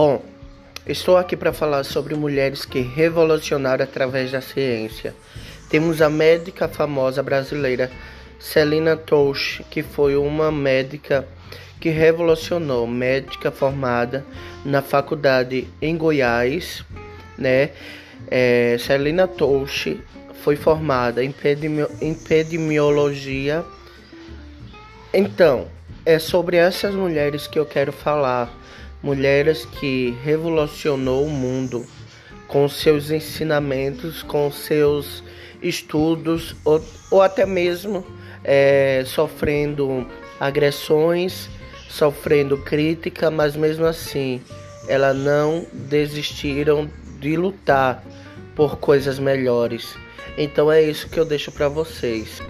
Bom, estou aqui para falar sobre mulheres que revolucionaram através da ciência. Temos a médica famosa brasileira Celina Touch, que foi uma médica que revolucionou, médica formada na faculdade em Goiás, né? É, Celina Touch foi formada em epidemiologia. Então, é sobre essas mulheres que eu quero falar, mulheres que revolucionou o mundo com seus ensinamentos, com seus estudos ou, ou até mesmo é, sofrendo agressões, sofrendo crítica, mas mesmo assim elas não desistiram de lutar por coisas melhores. Então é isso que eu deixo para vocês.